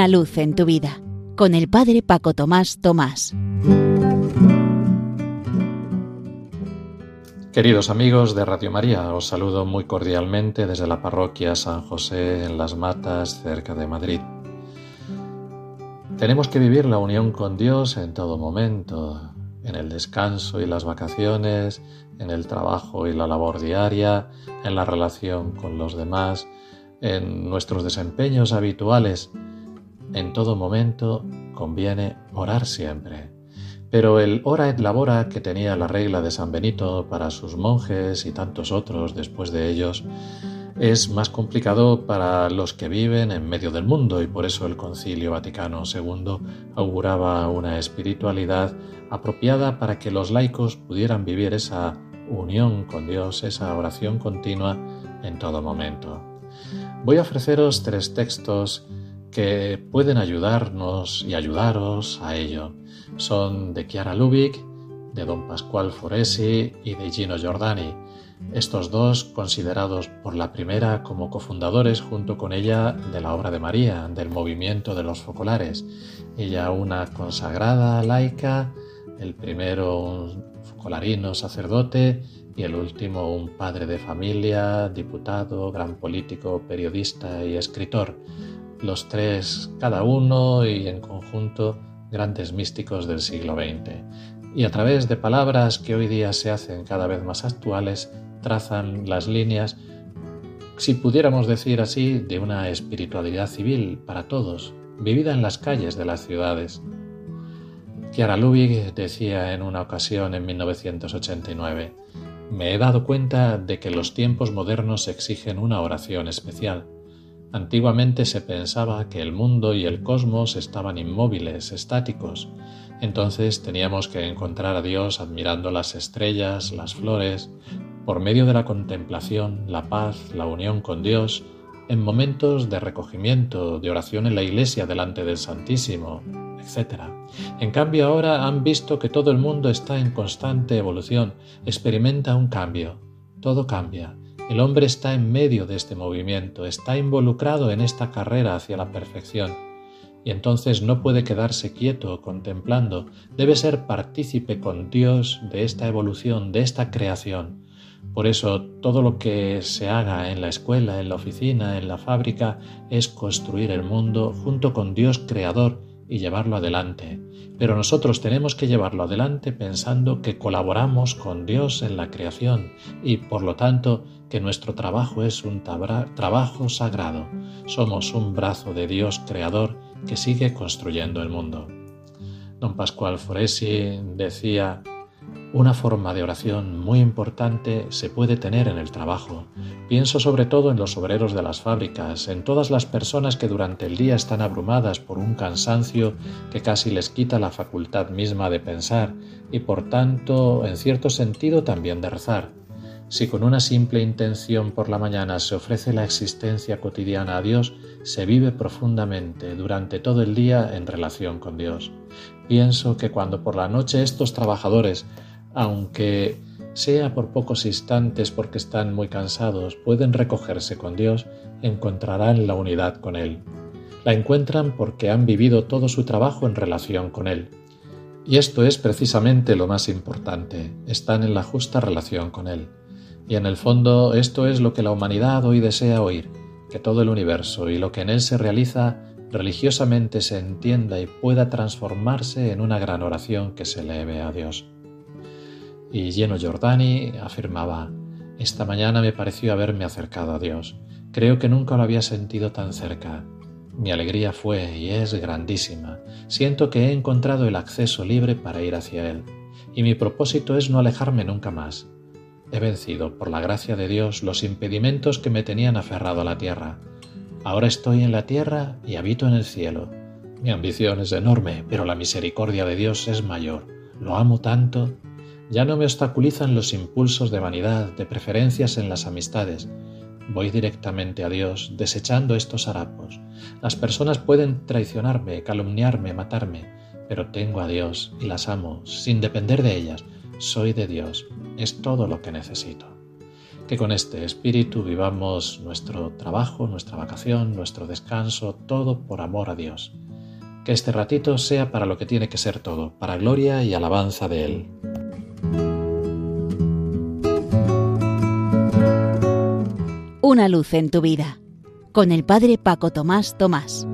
una luz en tu vida con el Padre Paco Tomás Tomás. Queridos amigos de Radio María, os saludo muy cordialmente desde la parroquia San José en Las Matas, cerca de Madrid. Tenemos que vivir la unión con Dios en todo momento, en el descanso y las vacaciones, en el trabajo y la labor diaria, en la relación con los demás, en nuestros desempeños habituales. En todo momento conviene orar siempre. Pero el ora et labora que tenía la regla de San Benito para sus monjes y tantos otros después de ellos es más complicado para los que viven en medio del mundo y por eso el Concilio Vaticano II auguraba una espiritualidad apropiada para que los laicos pudieran vivir esa unión con Dios, esa oración continua en todo momento. Voy a ofreceros tres textos que pueden ayudarnos y ayudaros a ello. Son de Chiara Lubick, de Don Pascual Foresi y de Gino Giordani. Estos dos considerados por la primera como cofundadores junto con ella de la obra de María, del movimiento de los focolares. Ella una consagrada laica, el primero un focolarino sacerdote y el último un padre de familia, diputado, gran político, periodista y escritor. Los tres, cada uno y en conjunto, grandes místicos del siglo XX. Y a través de palabras que hoy día se hacen cada vez más actuales, trazan las líneas, si pudiéramos decir así, de una espiritualidad civil para todos, vivida en las calles de las ciudades. Chiara Lubig decía en una ocasión en 1989, me he dado cuenta de que los tiempos modernos exigen una oración especial. Antiguamente se pensaba que el mundo y el cosmos estaban inmóviles, estáticos. Entonces teníamos que encontrar a Dios admirando las estrellas, las flores, por medio de la contemplación, la paz, la unión con Dios, en momentos de recogimiento, de oración en la iglesia delante del Santísimo, etc. En cambio ahora han visto que todo el mundo está en constante evolución, experimenta un cambio, todo cambia. El hombre está en medio de este movimiento, está involucrado en esta carrera hacia la perfección. Y entonces no puede quedarse quieto contemplando, debe ser partícipe con Dios de esta evolución, de esta creación. Por eso todo lo que se haga en la escuela, en la oficina, en la fábrica, es construir el mundo junto con Dios Creador y llevarlo adelante. Pero nosotros tenemos que llevarlo adelante pensando que colaboramos con Dios en la creación y por lo tanto que nuestro trabajo es un trabajo sagrado. Somos un brazo de Dios creador que sigue construyendo el mundo. Don Pascual Foresi decía una forma de oración muy importante se puede tener en el trabajo. Pienso sobre todo en los obreros de las fábricas, en todas las personas que durante el día están abrumadas por un cansancio que casi les quita la facultad misma de pensar y por tanto, en cierto sentido, también de rezar. Si con una simple intención por la mañana se ofrece la existencia cotidiana a Dios, se vive profundamente durante todo el día en relación con Dios. Pienso que cuando por la noche estos trabajadores aunque sea por pocos instantes porque están muy cansados, pueden recogerse con Dios, encontrarán la unidad con Él. La encuentran porque han vivido todo su trabajo en relación con Él. Y esto es precisamente lo más importante, están en la justa relación con Él. Y en el fondo esto es lo que la humanidad hoy desea oír, que todo el universo y lo que en él se realiza religiosamente se entienda y pueda transformarse en una gran oración que se eleve a Dios. Y lleno Giordani afirmaba, esta mañana me pareció haberme acercado a Dios. Creo que nunca lo había sentido tan cerca. Mi alegría fue y es grandísima. Siento que he encontrado el acceso libre para ir hacia Él. Y mi propósito es no alejarme nunca más. He vencido, por la gracia de Dios, los impedimentos que me tenían aferrado a la tierra. Ahora estoy en la tierra y habito en el cielo. Mi ambición es enorme, pero la misericordia de Dios es mayor. Lo amo tanto ya no me obstaculizan los impulsos de vanidad, de preferencias en las amistades. Voy directamente a Dios, desechando estos harapos. Las personas pueden traicionarme, calumniarme, matarme, pero tengo a Dios y las amo, sin depender de ellas. Soy de Dios, es todo lo que necesito. Que con este espíritu vivamos nuestro trabajo, nuestra vacación, nuestro descanso, todo por amor a Dios. Que este ratito sea para lo que tiene que ser todo, para gloria y alabanza de Él. Una luz en tu vida, con el Padre Paco Tomás Tomás.